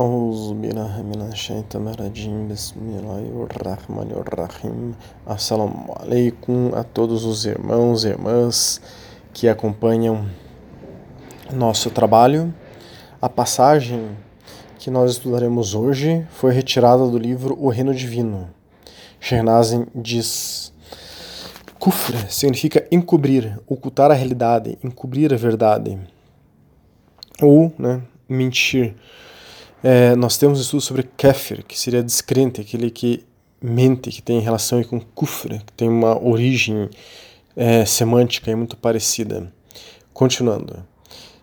أعوذ بالله من الشيطان الرجيم بسم الله الرحمن الرحيم Assalamu alaikum a todos os irmãos e irmãs que acompanham nosso trabalho. A passagem que nós estudaremos hoje foi retirada do livro O Reino Divino. Shernazin diz: Kufr significa encobrir, ocultar a realidade, encobrir a verdade. Ou, né, mentir. é, nós temos estudos sobre kafir, que seria descrente, aquele que mente, que tem relação com kufr, que tem uma origem é, semântica muito parecida. Continuando.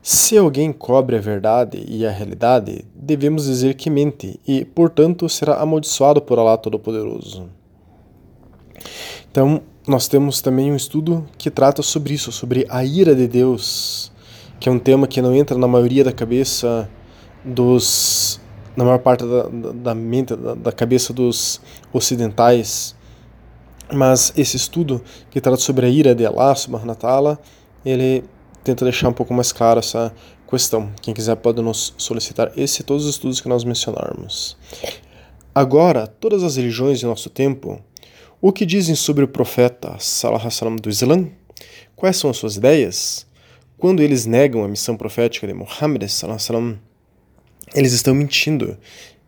Se alguém cobre a verdade e a realidade, devemos dizer que mente e, portanto, será amaldiçoado por Allah Todo-Poderoso. Então, nós temos também um estudo que trata sobre isso, sobre a ira de Deus, que é um tema que não entra na maioria da cabeça dos na maior parte da, da, da mente, da, da, cabeça dos ocidentais. Mas esse estudo que trata sobre a ira de Allah subhanahu wa ele tenta deixar um pouco mais claro essa questão. Quem quiser pode nos solicitar esse e todos os estudos que nós mencionarmos. Agora, todas as religiões de nosso tempo, o que dizem sobre o profeta Salah Salam do Islã? Quais são as suas ideias? Quando eles negam a missão profética de Muhammad Salam, eles estão mentindo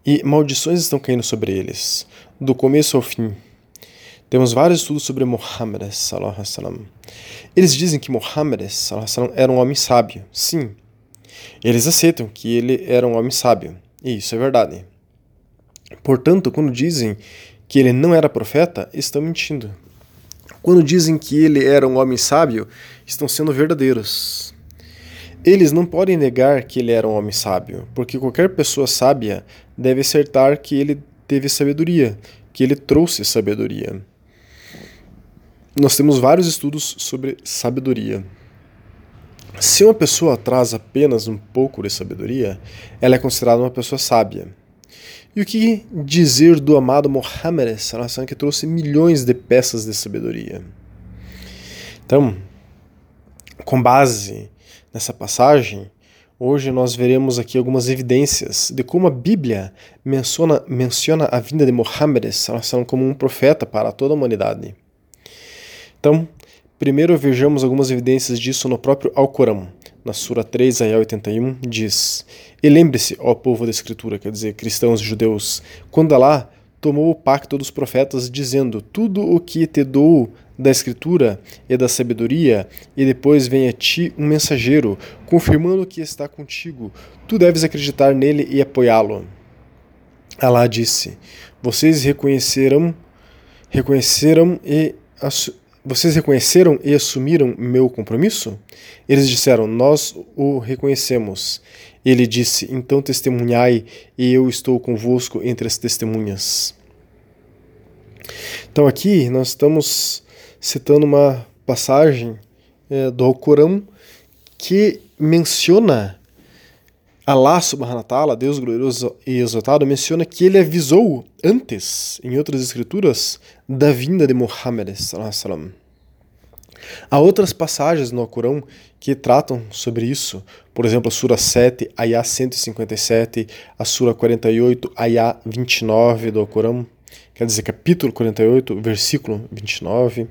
e maldições estão caindo sobre eles, do começo ao fim. Temos vários estudos sobre Muhammad. Eles dizem que Muhammad era um homem sábio. Sim. Eles aceitam que ele era um homem sábio. E isso é verdade. Portanto, quando dizem que ele não era profeta, estão mentindo. Quando dizem que ele era um homem sábio, estão sendo verdadeiros. Eles não podem negar que ele era um homem sábio, porque qualquer pessoa sábia deve acertar que ele teve sabedoria, que ele trouxe sabedoria. Nós temos vários estudos sobre sabedoria. Se uma pessoa traz apenas um pouco de sabedoria, ela é considerada uma pessoa sábia. E o que dizer do amado Mohammed, que trouxe milhões de peças de sabedoria? Então, com base nessa passagem, hoje nós veremos aqui algumas evidências de como a Bíblia menciona, menciona a vinda de Mohammed como um profeta para toda a humanidade. Então, primeiro vejamos algumas evidências disso no próprio Alcorão. Na Sura 3, Ayah 81, diz: E lembre-se, ó povo da Escritura, quer dizer, cristãos e judeus, quando Alá tomou o pacto dos profetas, dizendo: Tudo o que te dou da Escritura e da sabedoria, e depois vem a ti um mensageiro, confirmando que está contigo. Tu deves acreditar nele e apoiá-lo. Alá disse: Vocês reconheceram, reconheceram e vocês reconheceram e assumiram meu compromisso? Eles disseram: Nós o reconhecemos. Ele disse: Então testemunhai, e eu estou convosco entre as testemunhas. Então aqui nós estamos citando uma passagem é, do Alcorão que menciona Allah subhanahu wa ta'ala, Deus glorioso e exaltado, menciona que ele avisou antes, em outras escrituras, da vinda de Muhammad. Há outras passagens no Alcorão que tratam sobre isso, por exemplo, a Sura 7, Ayah 157, a Sura 48, Ayah 29 do Alcorão, quer dizer, capítulo 48, versículo 29.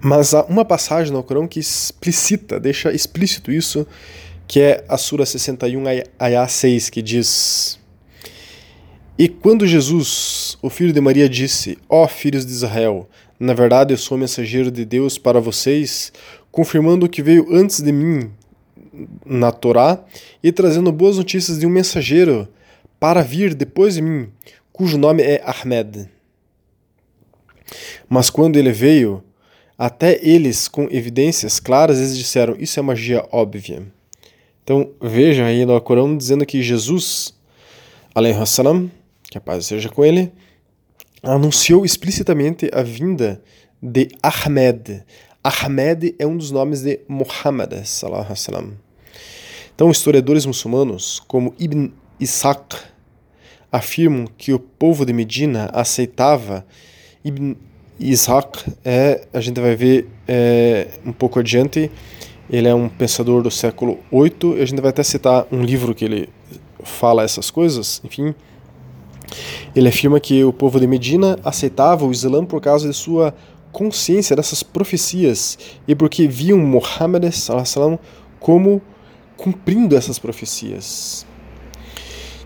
Mas há uma passagem no Alcorão que explicita, deixa explícito isso, que é a Sura 61, Ayah 6, que diz: E quando Jesus, o filho de Maria, disse: Ó oh, filhos de Israel, na verdade eu sou mensageiro de Deus para vocês, confirmando o que veio antes de mim na Torá e trazendo boas notícias de um mensageiro para vir depois de mim, cujo nome é Ahmed. Mas quando ele veio, até eles, com evidências claras, eles disseram: Isso é magia óbvia. Então vejam aí no Corão dizendo que Jesus, salam, que a paz seja com ele, anunciou explicitamente a vinda de Ahmed. Ahmed é um dos nomes de Muhammad. Então, historiadores muçulmanos, como Ibn Ishaq, afirmam que o povo de Medina aceitava Ibn Ishaq é, a gente vai ver é, um pouco adiante, ele é um pensador do século VIII, a gente vai até citar um livro que ele fala essas coisas, enfim, ele afirma que o povo de Medina aceitava o Islã por causa de sua consciência dessas profecias e porque viam Muhammad como cumprindo essas profecias.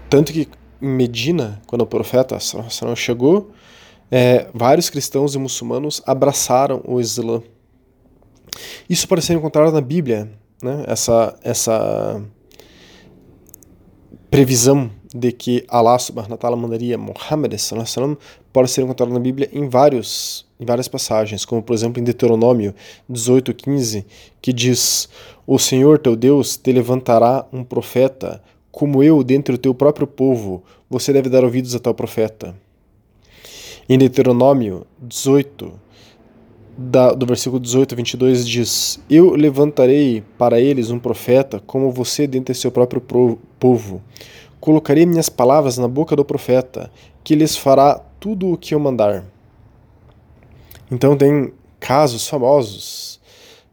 Tanto que em Medina, quando o profeta chegou, é, vários cristãos e muçulmanos abraçaram o Islã. Isso pode ser encontrado na Bíblia, né? essa, essa previsão de que Allah subhanahu wa ta'ala mandaria Muhammad pode ser encontrado na Bíblia em, vários, em várias passagens, como por exemplo em Deuteronômio 18:15, que diz: O Senhor teu Deus te levantará um profeta como eu dentre o teu próprio povo, você deve dar ouvidos a tal profeta. Em Deuteronômio 18, da, do versículo 18 a 22 diz: Eu levantarei para eles um profeta como você dentre seu próprio povo. Colocarei minhas palavras na boca do profeta, que lhes fará tudo o que eu mandar. Então, tem casos famosos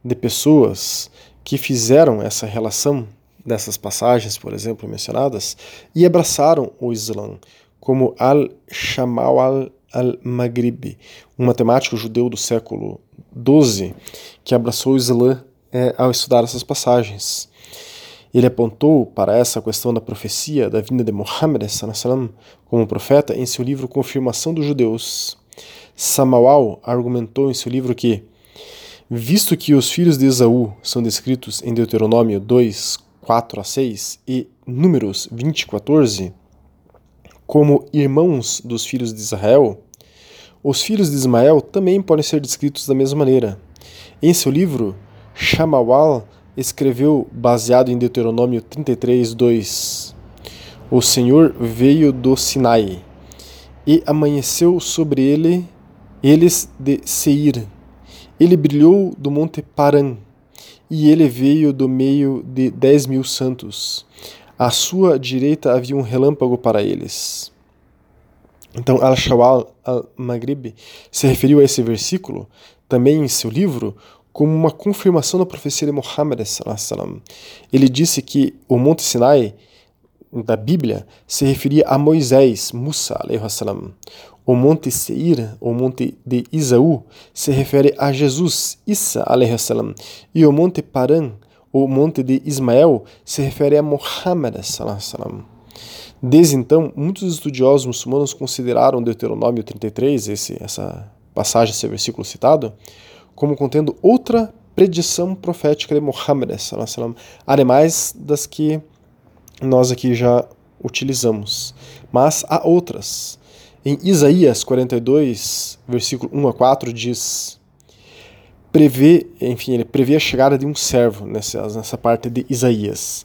de pessoas que fizeram essa relação dessas passagens, por exemplo, mencionadas, e abraçaram o Islã, como Al-Shamal al-Maghribi, um matemático judeu do século XII, que abraçou o Islã é, ao estudar essas passagens. Ele apontou para essa questão da profecia da vinda de Muhammad como profeta em seu livro Confirmação dos Judeus. Samawal argumentou em seu livro que, visto que os filhos de Esaú são descritos em Deuteronômio 2, 4 a 6 e Números 20, 14 como irmãos dos filhos de Israel, os filhos de Ismael também podem ser descritos da mesma maneira. Em seu livro, Shamawal escreveu, baseado em Deuteronômio 33, 2: O Senhor veio do Sinai e amanheceu sobre ele eles de Seir. Ele brilhou do monte Paran e ele veio do meio de dez mil santos. À sua direita havia um relâmpago para eles. Então, Al-Shawal al-Maghrib se referiu a esse versículo também em seu livro como uma confirmação da profecia de Muhammad. Ele disse que o Monte Sinai da Bíblia se referia a Moisés, Musa, o Monte Seir, o Monte de Isaú, se refere a Jesus, Isa, e o Monte Paran, o Monte de Ismael, se refere a Muhammad. Desde então, muitos estudiosos muçulmanos consideraram Deuteronômio 33, esse, essa passagem, esse versículo citado, como contendo outra predição profética de Muhammad, ademais das que nós aqui já utilizamos. Mas há outras. Em Isaías 42, versículo 1 a 4, diz: prevê, enfim, ele prevê a chegada de um servo nessa, nessa parte de Isaías.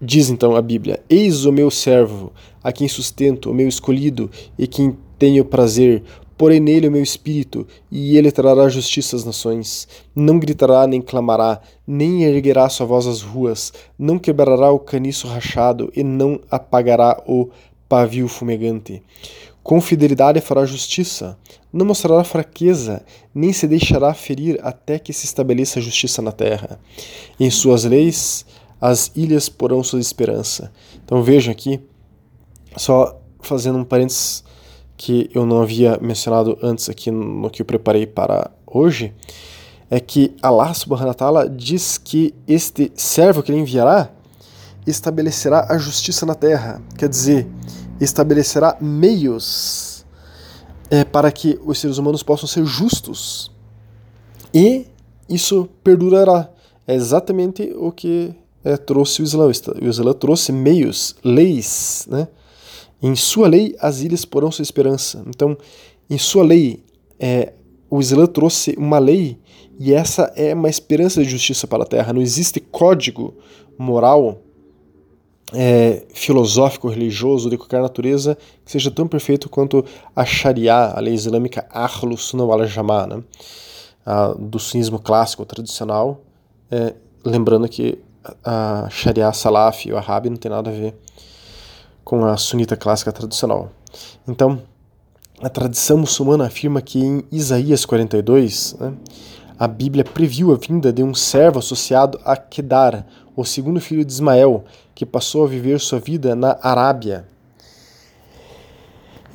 Diz então a Bíblia: Eis o meu servo, a quem sustento, o meu escolhido, e quem tenho prazer, porém nele o meu espírito, e ele trará justiça às nações. Não gritará nem clamará, nem erguerá sua voz às ruas, não quebrará o caniço rachado, e não apagará o pavio fumegante. Com fidelidade fará justiça, não mostrará fraqueza, nem se deixará ferir até que se estabeleça a justiça na terra. Em suas leis, as ilhas porão sua esperança. Então vejam aqui, só fazendo um parênteses que eu não havia mencionado antes aqui no que eu preparei para hoje, é que Allah subhanahu wa ta'ala diz que este servo que ele enviará estabelecerá a justiça na terra. Quer dizer, estabelecerá meios é, para que os seres humanos possam ser justos. E isso perdurará. É exatamente o que é, trouxe o Islã. O Islã trouxe meios, leis. Né? Em sua lei, as ilhas porão sua esperança. Então, em sua lei, é, o Islã trouxe uma lei e essa é uma esperança de justiça para a terra. Não existe código moral é, filosófico, religioso, de qualquer natureza, que seja tão perfeito quanto a Sharia, a lei islâmica Ahlus Sunnah wal Jamaa, né? do sunismo clássico, tradicional, é, lembrando que a Sharia Salaf e o Wahhabi não tem nada a ver com a sunita clássica tradicional. Então, a tradição muçulmana afirma que em Isaías 42, né, a Bíblia previu a vinda de um servo associado a Kedar, o segundo filho de Ismael, que passou a viver sua vida na Arábia.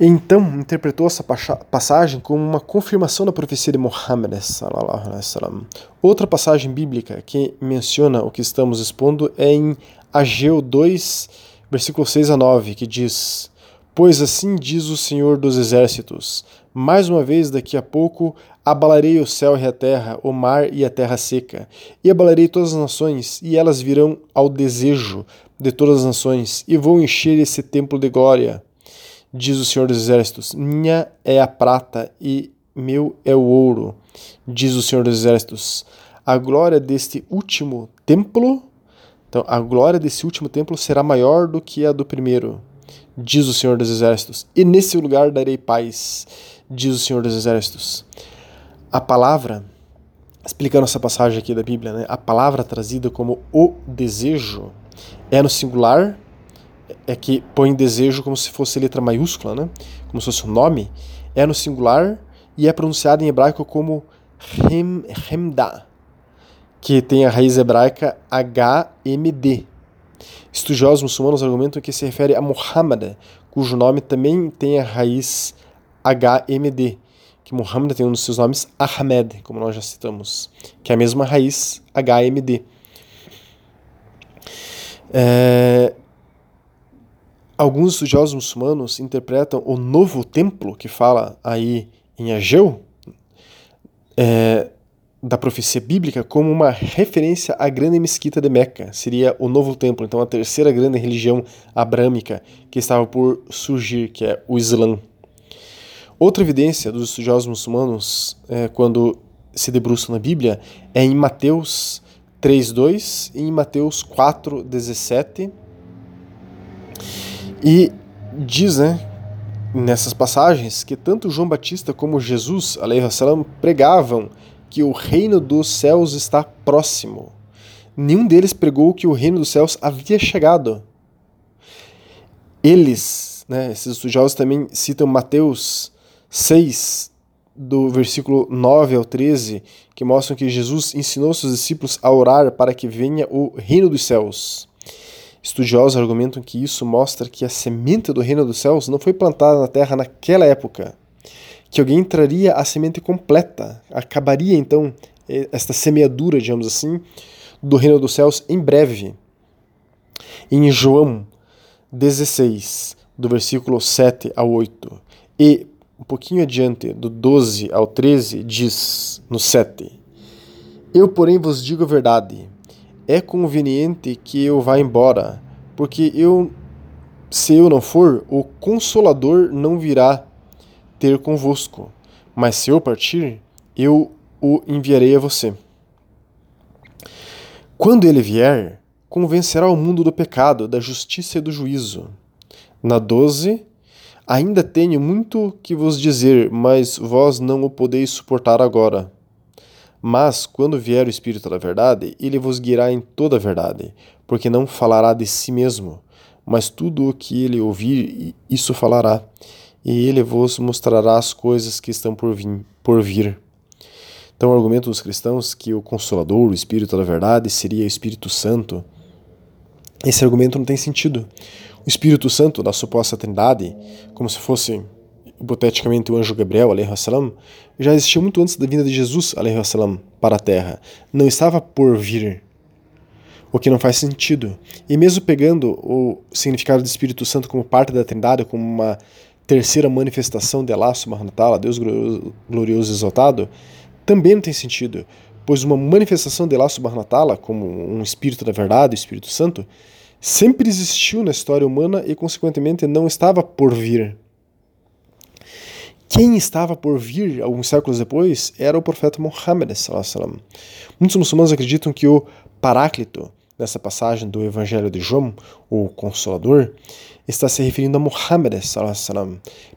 Então interpretou essa passagem como uma confirmação da profecia de Muhammad. Outra passagem bíblica que menciona o que estamos expondo é em Ageu 2, versículo 6 a 9, que diz: Pois assim diz o Senhor dos Exércitos: Mais uma vez daqui a pouco abalarei o céu e a terra, o mar e a terra seca, e abalarei todas as nações, e elas virão ao desejo de todas as nações, e vou encher esse templo de glória diz o Senhor dos Exércitos: Minha é a prata e meu é o ouro, diz o Senhor dos Exércitos. A glória deste último templo, então a glória desse último templo será maior do que a do primeiro, diz o Senhor dos Exércitos. E nesse lugar darei paz, diz o Senhor dos Exércitos. A palavra, explicando essa passagem aqui da Bíblia, né, a palavra trazida como o desejo é no singular é que põe desejo como se fosse letra maiúscula, né? como se fosse um nome, é no singular e é pronunciado em hebraico como Hem, Hemda, que tem a raiz hebraica HMD. Estudiosos muçulmanos argumentam que se refere a Muhammad, cujo nome também tem a raiz HMD, que Muhammad tem um dos seus nomes Ahmed, como nós já citamos, que é a mesma raiz HMD. É, alguns estudiosos muçulmanos interpretam o novo templo que fala aí em Ageu, é, da profecia bíblica, como uma referência à grande mesquita de Meca. Seria o novo templo, então a terceira grande religião abrâmica que estava por surgir, que é o Islã. Outra evidência dos estudiosos muçulmanos, é, quando se debruçam na Bíblia, é em Mateus 3.2 e em Mateus 4.17 e diz, né, nessas passagens, que tanto João Batista como Jesus, salam, pregavam que o reino dos céus está próximo. Nenhum deles pregou que o reino dos céus havia chegado. Eles, né, esses estudiosos também citam Mateus 6, do versículo 9 ao 13, que mostram que Jesus ensinou seus discípulos a orar para que venha o reino dos céus. Estudiosos argumentam que isso mostra que a semente do reino dos céus não foi plantada na terra naquela época, que alguém traria a semente completa, acabaria então esta semeadura, digamos assim, do reino dos céus em breve. Em João 16, do versículo 7 ao 8, e um pouquinho adiante, do 12 ao 13, diz no 7: Eu, porém, vos digo a verdade. É conveniente que eu vá embora, porque eu, se eu não for, o Consolador não virá ter convosco. Mas se eu partir, eu o enviarei a você. Quando ele vier, convencerá o mundo do pecado, da justiça e do juízo. Na 12, ainda tenho muito que vos dizer, mas vós não o podeis suportar agora. Mas, quando vier o Espírito da Verdade, ele vos guiará em toda a verdade, porque não falará de si mesmo, mas tudo o que ele ouvir, isso falará, e ele vos mostrará as coisas que estão por vir. Por vir. Então, o argumento dos cristãos que o Consolador, o Espírito da Verdade, seria o Espírito Santo, esse argumento não tem sentido. O Espírito Santo da suposta Trindade, como se fosse hipoteticamente o anjo Gabriel, salam, já existiu muito antes da vinda de Jesus, salam, para a Terra. Não estava por vir. O que não faz sentido. E mesmo pegando o significado do Espírito Santo como parte da Trindade, como uma terceira manifestação de Allah subhanahu Deus glorioso exaltado, também não tem sentido, pois uma manifestação de Allah subhanahu como um Espírito da verdade, o Espírito Santo, sempre existiu na história humana e, consequentemente, não estava por vir. Quem estava por vir alguns séculos depois era o profeta Muhammad. Muitos muçulmanos acreditam que o Paráclito, nessa passagem do Evangelho de João, o Consolador, está se referindo a Muhammad.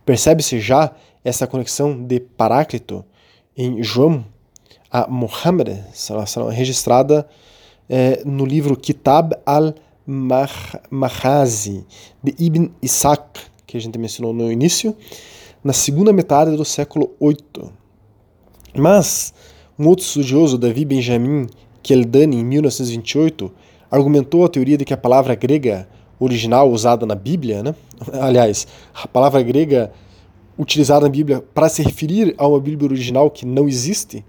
Percebe-se já essa conexão de Paráclito em João a Muhammad, registrada é, no livro Kitab al-Mahazi, de Ibn Ishaq, que a gente mencionou no início na segunda metade do século VIII. Mas Um outro estudioso, Davi Benjamin Keldani, em 1928, argumentou a teoria de que a palavra grega original usada na Bíblia, né? aliás, a palavra grega utilizada na Bíblia para se referir a uma Bíblia original que não existe.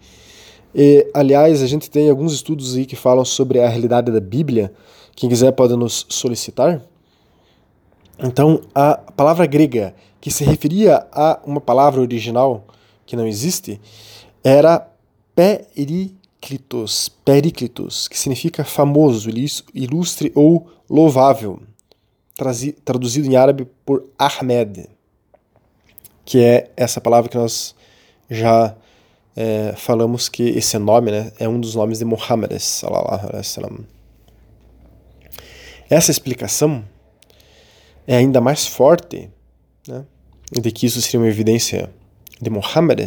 E, aliás, a gente tem alguns estudos aí que falam sobre a realidade da Bíblia. Quem quiser pode nos solicitar. Então, a palavra grega que se referia a uma palavra original que não existe era periclitos, periclitos, que significa famoso, ilustre ou louvável, traduzido em árabe por Ahmed, que é essa palavra que nós já é, falamos que esse nome né, é um dos nomes de Muhammad. Essa explicação é ainda mais forte né, de que isso seria uma evidência de Muhammad,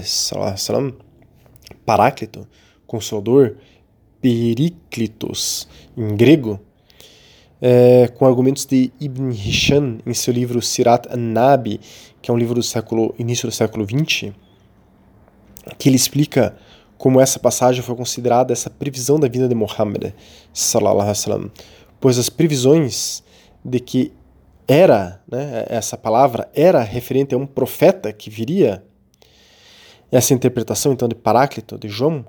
Paráclito, Consolador, Periclitos, em grego, é, com argumentos de Ibn Hisham em seu livro Sirat an-Nabi, que é um livro do século início do século XX, que ele explica como essa passagem foi considerada essa previsão da vinda de Muhammad, sallallahu alaihi wasallam, pois as previsões de que era, né, essa palavra era referente a um profeta que viria, essa interpretação então de Paráclito, de João,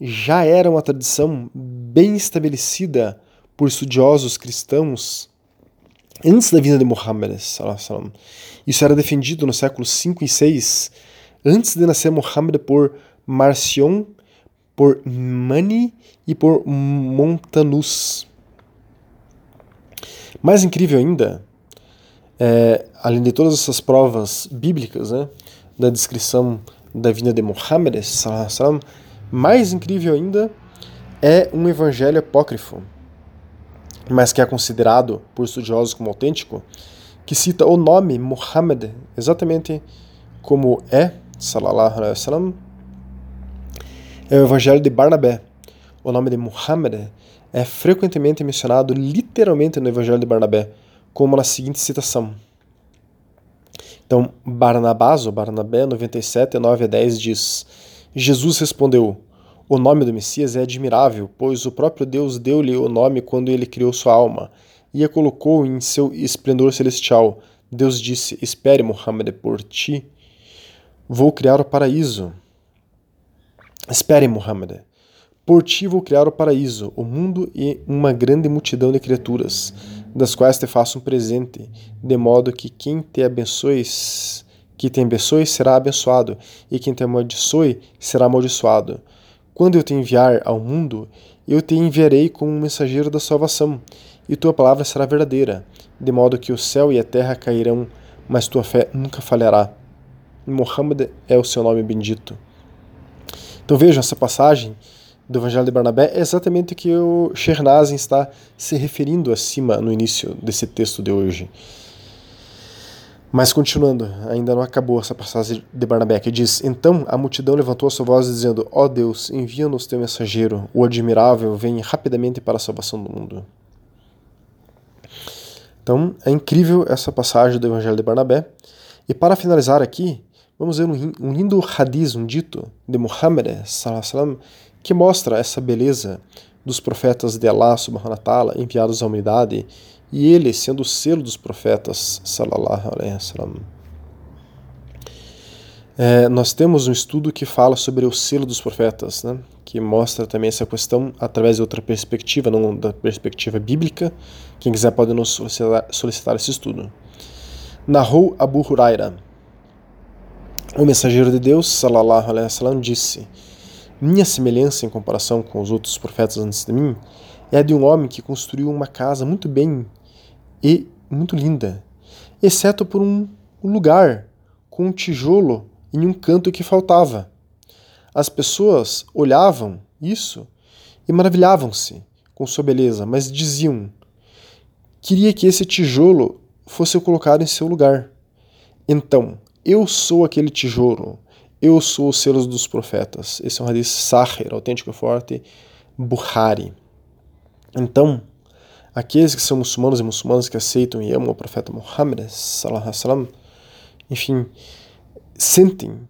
já era uma tradição bem estabelecida por estudiosos cristãos antes da vinda de Muhammad. Isso era defendido no século 5 e 6, antes de nascer Muhammad, por Marcion, por Mani e por Montanus. Mais incrível ainda, é, além de todas essas provas bíblicas né, da descrição da vinda de Muhammad, mais incrível ainda é um evangelho apócrifo mas que é considerado por estudiosos como autêntico, que cita o nome Muhammad exatamente como é, salallahu alaihi wasallam, é o Evangelho de Barnabé. O nome de Muhammad é frequentemente mencionado literalmente no Evangelho de Barnabé, como na seguinte citação. Então, Barnabás, ou Barnabé, 97, 9 a 10, diz: Jesus respondeu: o nome do Messias é admirável, pois o próprio Deus deu-lhe o nome quando ele criou sua alma e a colocou em seu esplendor celestial. Deus disse: Espere, Muhammad, por ti vou criar o paraíso. Espere, Muhammad. Por ti vou criar o paraíso, o mundo e uma grande multidão de criaturas, das quais te faço um presente, de modo que quem te abençoe, que te abençoe será abençoado, e quem te amaldiçoe será amaldiçoado. Quando eu te enviar ao mundo, eu te enviarei como um mensageiro da salvação, e tua palavra será verdadeira, de modo que o céu e a terra cairão, mas tua fé nunca falhará. Muhammad é o seu nome bendito. Então vejam, essa passagem do Evangelho de Barnabé é exatamente o que o Shernazin está se referindo acima no início desse texto de hoje. Mas continuando, ainda não acabou essa passagem de Barnabé, que diz: Então a multidão levantou a sua voz dizendo: Ó oh Deus, envia-nos teu mensageiro, o admirável vem rapidamente para a salvação do mundo. Então é incrível essa passagem do Evangelho de Barnabé. E para finalizar aqui, vamos ver um lindo hadith, um dito de Muhammad, que mostra essa beleza dos profetas de Allah subhanahu wa ta'ala enviados à humanidade e ele sendo o selo dos profetas, salallahu alaihi wasallam. É, nós temos um estudo que fala sobre o selo dos profetas, né, que mostra também essa questão através de outra perspectiva, não da perspectiva bíblica. Quem quiser pode nos solicitar, solicitar esse estudo. Narrou Abu Huraira. O mensageiro de Deus, salallahu alaihi wasallam, disse: Minha semelhança em comparação com os outros profetas antes de mim é a de um homem que construiu uma casa muito bem e muito linda, exceto por um lugar com um tijolo em um canto que faltava. As pessoas olhavam isso e maravilhavam-se com sua beleza, mas diziam: queria que esse tijolo fosse colocado em seu lugar. Então, eu sou aquele tijolo, eu sou os selos dos profetas. Esse é um hadith Sahir, autêntico e forte, Bukhari. Então, aqueles que são muçulmanos e muçulmanas que aceitam e amam o profeta Muhammad, sallam, enfim, sentem,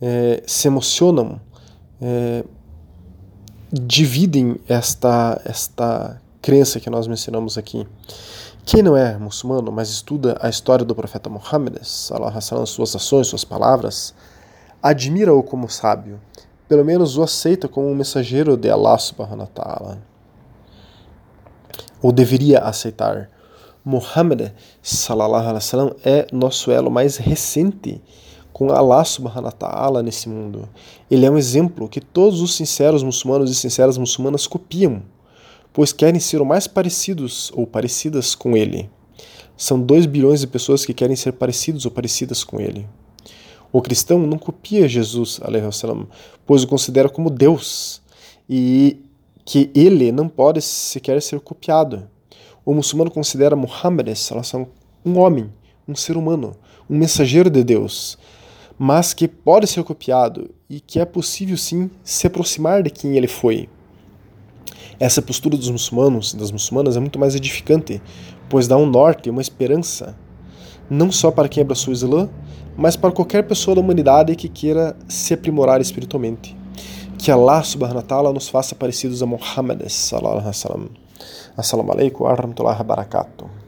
é, se emocionam é, dividem esta, esta crença que nós mencionamos aqui. Quem não é muçulmano, mas estuda a história do profeta Muhammad, suas ações, suas palavras, admira-o como sábio, pelo menos o aceita como um mensageiro de Allah subhanahu wa ta'ala. Ou deveria aceitar. Muhammad sallallahu alaihi wasallam é nosso elo mais recente com Allah subhanahu wa ta'ala nesse mundo. Ele é um exemplo que todos os sinceros muçulmanos e sinceras muçulmanas copiam, pois querem ser o mais parecidos ou parecidas com ele. São 2 bilhões de pessoas que querem ser parecidos ou parecidas com ele. O cristão não copia Jesus, wasallam, pois o considera como Deus e que ele não pode sequer ser copiado. O muçulmano considera Muhammad um homem, um ser humano, um mensageiro de Deus, mas que pode ser copiado e que é possível sim se aproximar de quem ele foi. Essa postura dos muçulmanos, das muçulmanas, é muito mais edificante, pois dá um norte, uma esperança, não só para quem abraçou o Islã, mas para qualquer pessoa da humanidade que queira se aprimorar espiritualmente. Que Allah subhanahu wa ta'ala nos faça parecidos a Muhammad sallallahu alaihi wasallam. Assalamu alaikum wa rahmatullahi wa barakatuh.